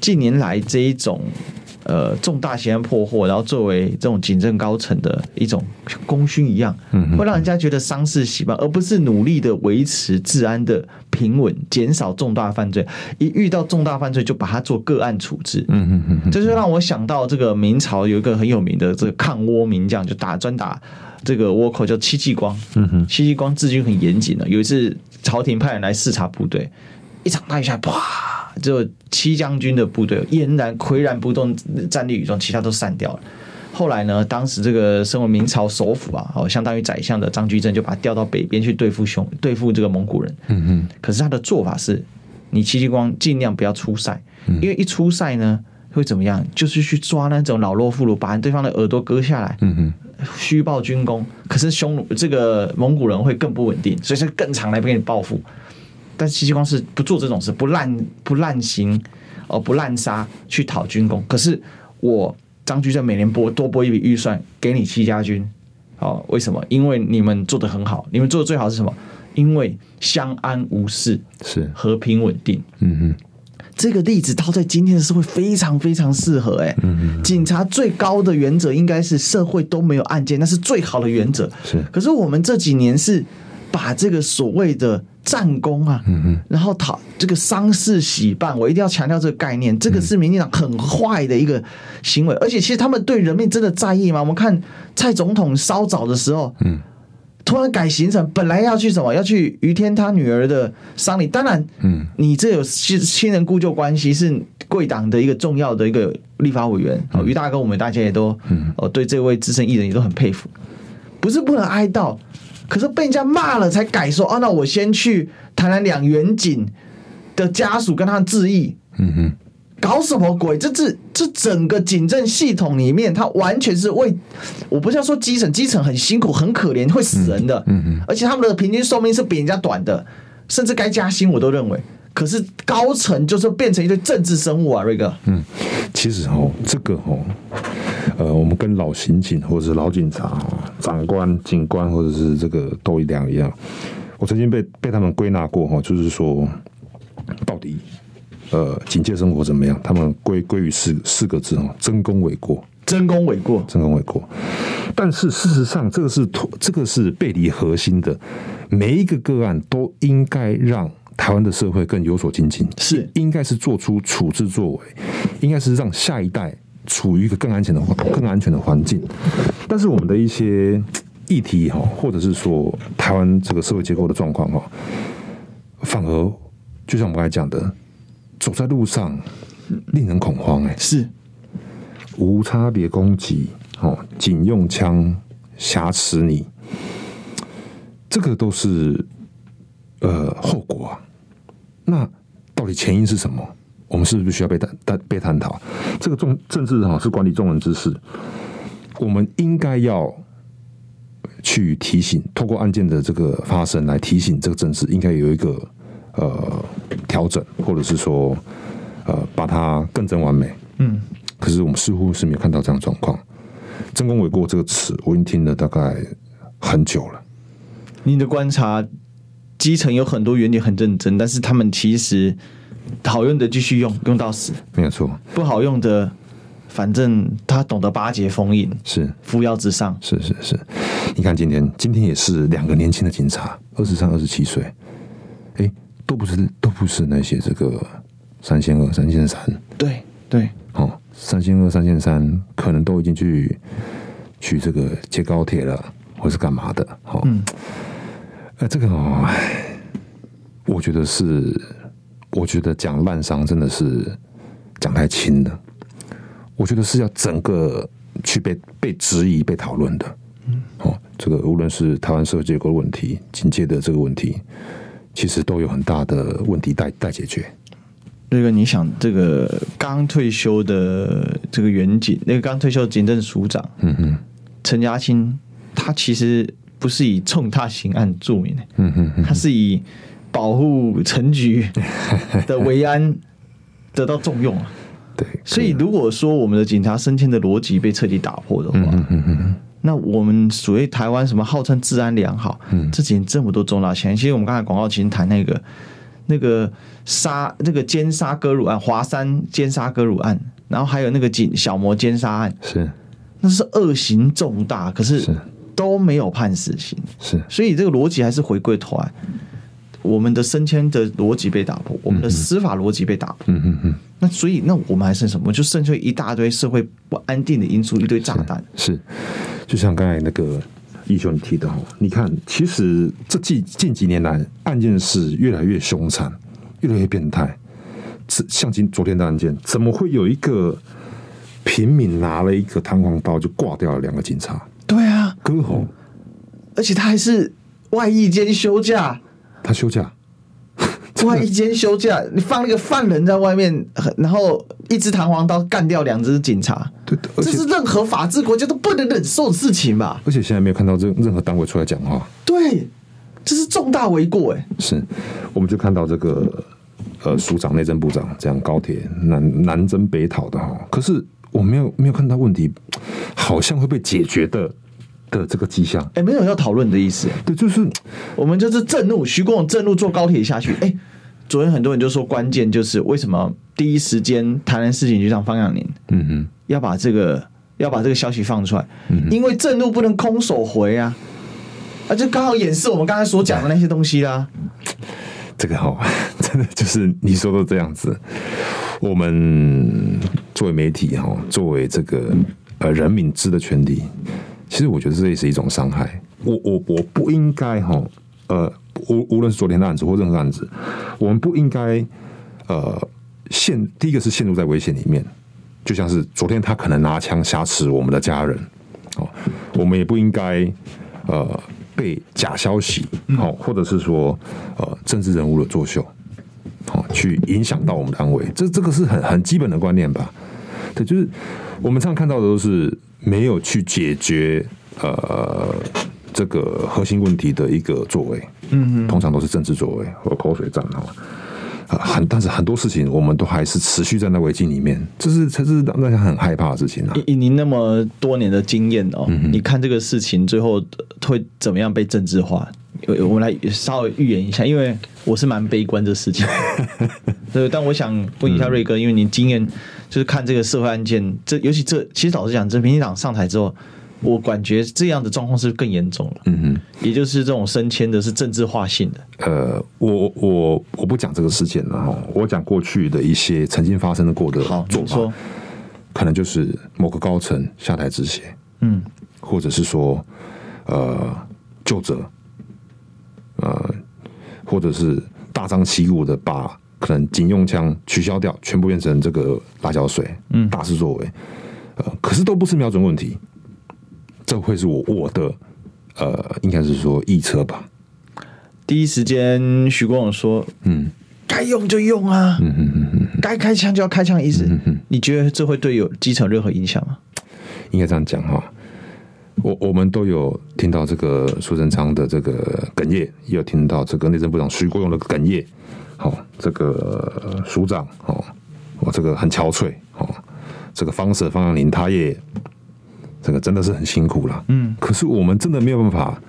近年来这一种呃重大刑案破获，然后作为这种警政高层的一种功勋一样，会让人家觉得丧事喜办，而不是努力的维持治安的平稳，减少重大犯罪。一遇到重大犯罪，就把它做个案处置。嗯嗯嗯，这就让我想到这个明朝有一个很有名的这个抗倭名将，就打专打这个倭寇，叫戚继光。嗯哼，戚继光治军很严谨的。有一次朝廷派人来视察部队，一场大雨下来，啪。就戚将军的部队俨然岿然不动，站立雨中，其他都散掉了。后来呢，当时这个身为明朝首辅啊，哦，相当于宰相的张居正就把他调到北边去对付匈，对付这个蒙古人。嗯嗯。可是他的做法是，你戚继光尽量不要出塞，因为一出塞呢，会怎么样？就是去抓那种老弱妇孺，把对方的耳朵割下来。嗯嗯。虚报军功，可是匈奴这个蒙古人会更不稳定，所以是更常来给你报复。但戚继光是不做这种事，不滥不滥行，哦，不滥杀去讨军功。可是我张居正每年拨多拨一笔预算给你戚家军，哦，为什么？因为你们做的很好，你们做的最好是什么？因为相安无事，是和平稳定。嗯嗯，这个例子套在今天的社会非常非常适合。哎，嗯，警察最高的原则应该是社会都没有案件，那是最好的原则。是，可是我们这几年是。把这个所谓的战功啊，然后讨这个丧事喜办，我一定要强调这个概念，这个是民进党很坏的一个行为，而且其实他们对人命真的在意吗？我们看蔡总统稍早的时候，嗯。突然改行程，本来要去什么？要去于天他女儿的丧礼。当然，嗯，你这有亲亲人故旧关系，是贵党的一个重要的一个立法委员。哦，于大哥，我们大家也都，哦，对这位资深艺人也都很佩服。不是不能哀悼，可是被人家骂了才改说。哦，那我先去谈谈两元警的家属跟他致意。嗯哼。搞什么鬼？这这这整个警政系统里面，他完全是为我不是要说基层，基层很辛苦、很可怜、会死人的，嗯嗯，而且他们的平均寿命是比人家短的，甚至该加薪我都认为。可是高层就是变成一堆政治生物啊，瑞哥。嗯，其实哦，这个哦，呃，我们跟老刑警或者是老警察、长官、警官或者是这个都一样一样。我曾经被被他们归纳过哈，就是说到底。呃，警戒生活怎么样？他们归归于四四个字哦，争功诿过，真功诿过，真功诿过。但是事实上，这个是这个是背离核心的。每一个个案都应该让台湾的社会更有所精进，是应该是做出处置作为，应该是让下一代处于一个更安全的更安全的环境。但是我们的一些议题哈，或者是说台湾这个社会结构的状况哈，反而就像我们刚才讲的。走在路上，令人恐慌。哎，是无差别攻击，哦，警用枪挟持你，这个都是呃后果啊。那到底前因是什么？我们是不是需要被探被探讨？这个重政治哈是管理众人之事，我们应该要去提醒，透过案件的这个发生来提醒这个政治应该有一个。呃，调整，或者是说，呃，把它更臻完美。嗯，可是我们似乎是没有看到这样的状况。真功伪过这个词，我已经听了大概很久了。你的观察，基层有很多原理很认真，但是他们其实好用的继续用，用到死，没有错。不好用的，反正他懂得巴结封印，是扶摇直上。是是是，你看今天，今天也是两个年轻的警察，二十三、二十七岁，哎。都不是，都不是那些这个三千二、三千三。对对，哦，三千二、三千三可能都已经去去这个接高铁了，或是干嘛的？哦，嗯，呃，这个哦，我觉得是，我觉得讲滥伤真的是讲太轻了。我觉得是要整个去被被质疑、被讨论的。嗯，哦，这个无论是台湾社会结构的问题、警戒的这个问题。其实都有很大的问题待待解决。那个，你想这个刚退休的这个员警，那个刚退休的警政署长，嗯哼，陈嘉青，他其实不是以重大刑案著名的，嗯哼，他是以保护陈局 的维安得到重用啊。对，所以如果说我们的警察升迁的逻辑被彻底打破的话，嗯嗯嗯。那我们所谓台湾什么号称治安良好，嗯，这几年这么多重大钱，其实我们刚才广告其实谈那个那个杀那个奸杀割乳案，华山奸杀割乳案，然后还有那个警小魔奸杀案，是那是恶行重大，可是都没有判死刑，是，所以这个逻辑还是回归头来。我们的升迁的逻辑被打破，我们的司法逻辑被打破。嗯嗯嗯。那所以，那我们还剩什么？就剩下一大堆社会不安定的因素，一堆炸弹。是，就像刚才那个义兄你提到，你看，其实这近近几年来，案件是越来越凶残，越来越变态。像今昨天的案件，怎么会有一个平民拿了一个弹簧刀就挂掉了两个警察？对啊，割喉，而且他还是外役兼休假。他休假，外一间休假，你放那个犯人在外面，然后一支弹簧刀干掉两只警察，对，这是任何法治国家都不能忍受的事情吧？而且现在没有看到任任何单位出来讲话，对，这是重大违过哎。是，我们就看到这个呃，署长、内政部长这样高铁南南征北讨的哈，可是我没有没有看到问题，好像会被解决的。的这个迹象，哎、欸，没有要讨论的意思。对，就是我们就是震怒，徐国勇震怒坐高铁下去。哎、欸，昨天很多人就说，关键就是为什么第一时间台南市警局长方向宁，嗯嗯，要把这个要把这个消息放出来，嗯、因为震怒不能空手回啊。啊，就刚好演示我们刚才所讲的那些东西啦。这个哈，真的就是你说的这样子。我们作为媒体哈，作为这个呃人民知的权利，其实我觉得这也是一种伤害。我我我不应该哈，呃，无无论是昨天的案子或任何案子，我们不应该呃陷第一个是陷入在危险里面，就像是昨天他可能拿枪挟持我们的家人，哦，我们也不应该呃被假消息好，或者是说呃政治人物的作秀。好，去影响到我们的安危，这这个是很很基本的观念吧？对，就是我们常常看到的都是没有去解决呃这个核心问题的一个作为，嗯嗯，通常都是政治作为和口水战哈，啊很但是很多事情我们都还是持续在那危机里面，这是这是让大家很害怕的事情啊。以您那么多年的经验哦，嗯、你看这个事情最后会怎么样被政治化？我们来稍微预言一下，因为我是蛮悲观这事情。对，但我想问一下瑞哥，因为您经验就是看这个社会案件，这尤其这其实老实讲，这民进党上台之后，我感觉这样的状况是更严重了。嗯哼，也就是这种升迁的是政治化性的。呃，我我我不讲这个事件了哈，我讲过去的一些曾经发生的过的做法，可能就是某个高层下台止血，嗯，或者是说呃就责。呃，或者是大张旗鼓的把可能警用枪取消掉，全部变成这个辣椒水，嗯，大肆作为，呃，可是都不是瞄准问题，这会是我我的呃，应该是说预测吧。第一时间，徐国勇说，嗯，该用就用啊，嗯嗯嗯嗯，该开枪就要开枪，意思，嗯嗯，你觉得这会对有基层任何影响吗？应该这样讲哈。我我们都有听到这个苏贞昌的这个哽咽，也有听到这个内政部长徐国勇的哽咽。好，这个署长，哦，我这个很憔悴，哦，这个方 Sir 方阳林他也这个真的是很辛苦了。嗯，可是我们真的没有办法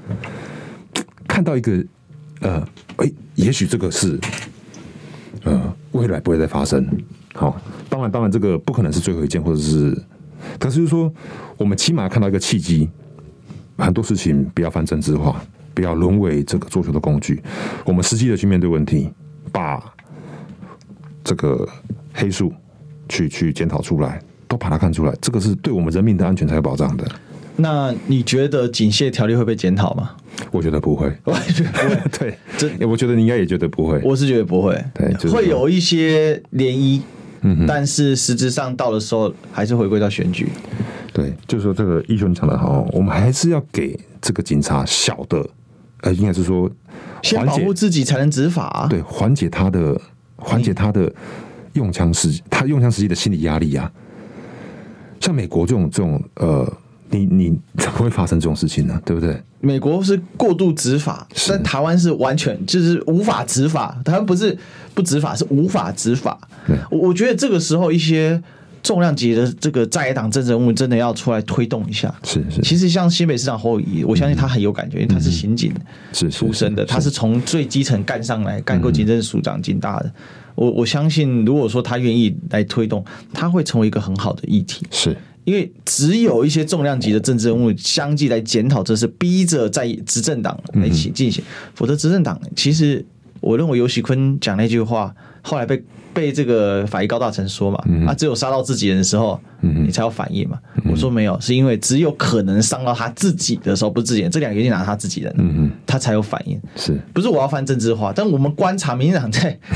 看到一个，呃，哎，也许这个是，呃，未来不会再发生。好，当然，当然，这个不可能是最后一件，或者是。但是就是说，我们起码看到一个契机，很多事情不要泛政治化，不要沦为这个做球的工具。我们实际的去面对问题，把这个黑数去去检讨出来，都把它看出来，这个是对我们人民的安全才有保障的。那你觉得警械条例会被检讨吗？我觉得不会，我觉得不会。对，这我觉得你应该也觉得不会。我是觉得不会，对，就是、会有一些涟漪。嗯，但是实质上到的时候还是回归到选举。对，就是说这个英雄讲的好，我们还是要给这个警察小的，呃，应该是说先保护自己才能执法啊。对，缓解他的缓解他的用枪时他用枪时期的心理压力啊。像美国这种这种呃。你你怎么会发生这种事情呢？对不对？美国是过度执法，但台湾是完全就是无法执法。台湾不是不执法，是无法执法。我我觉得这个时候一些重量级的这个在野党政治人物真的要出来推动一下。是是。其实像新北市长侯友谊，我相信他很有感觉，因为他是刑警是出身的，他是从最基层干上来，干过警政署长、警大的。我我相信，如果说他愿意来推动，他会成为一个很好的议题。是。因为只有一些重量级的政治人物相继来检讨，这是逼着在执政党来一起进行，否则执政党其实我认为尤喜坤讲那句话，后来被被这个法医高大成说嘛，啊，只有杀到自己人的时候，你才有反应嘛。我说没有，是因为只有可能伤到他自己的时候，不是自己人，这两个一定拿他自己人，他才有反应。是不是我要翻政治化？但我们观察民进党在。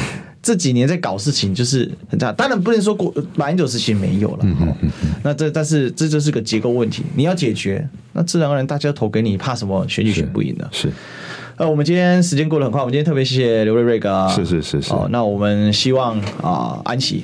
这几年在搞事情就是很大，当然不能说过马英九时期没有了。那这但是这就是个结构问题，你要解决，那自然而然大家投给你，怕什么选举选不赢呢？是。呃，我们今天时间过得很快，我们今天特别谢谢刘瑞瑞哥。是是是是。哦，那我们希望啊、呃、安息。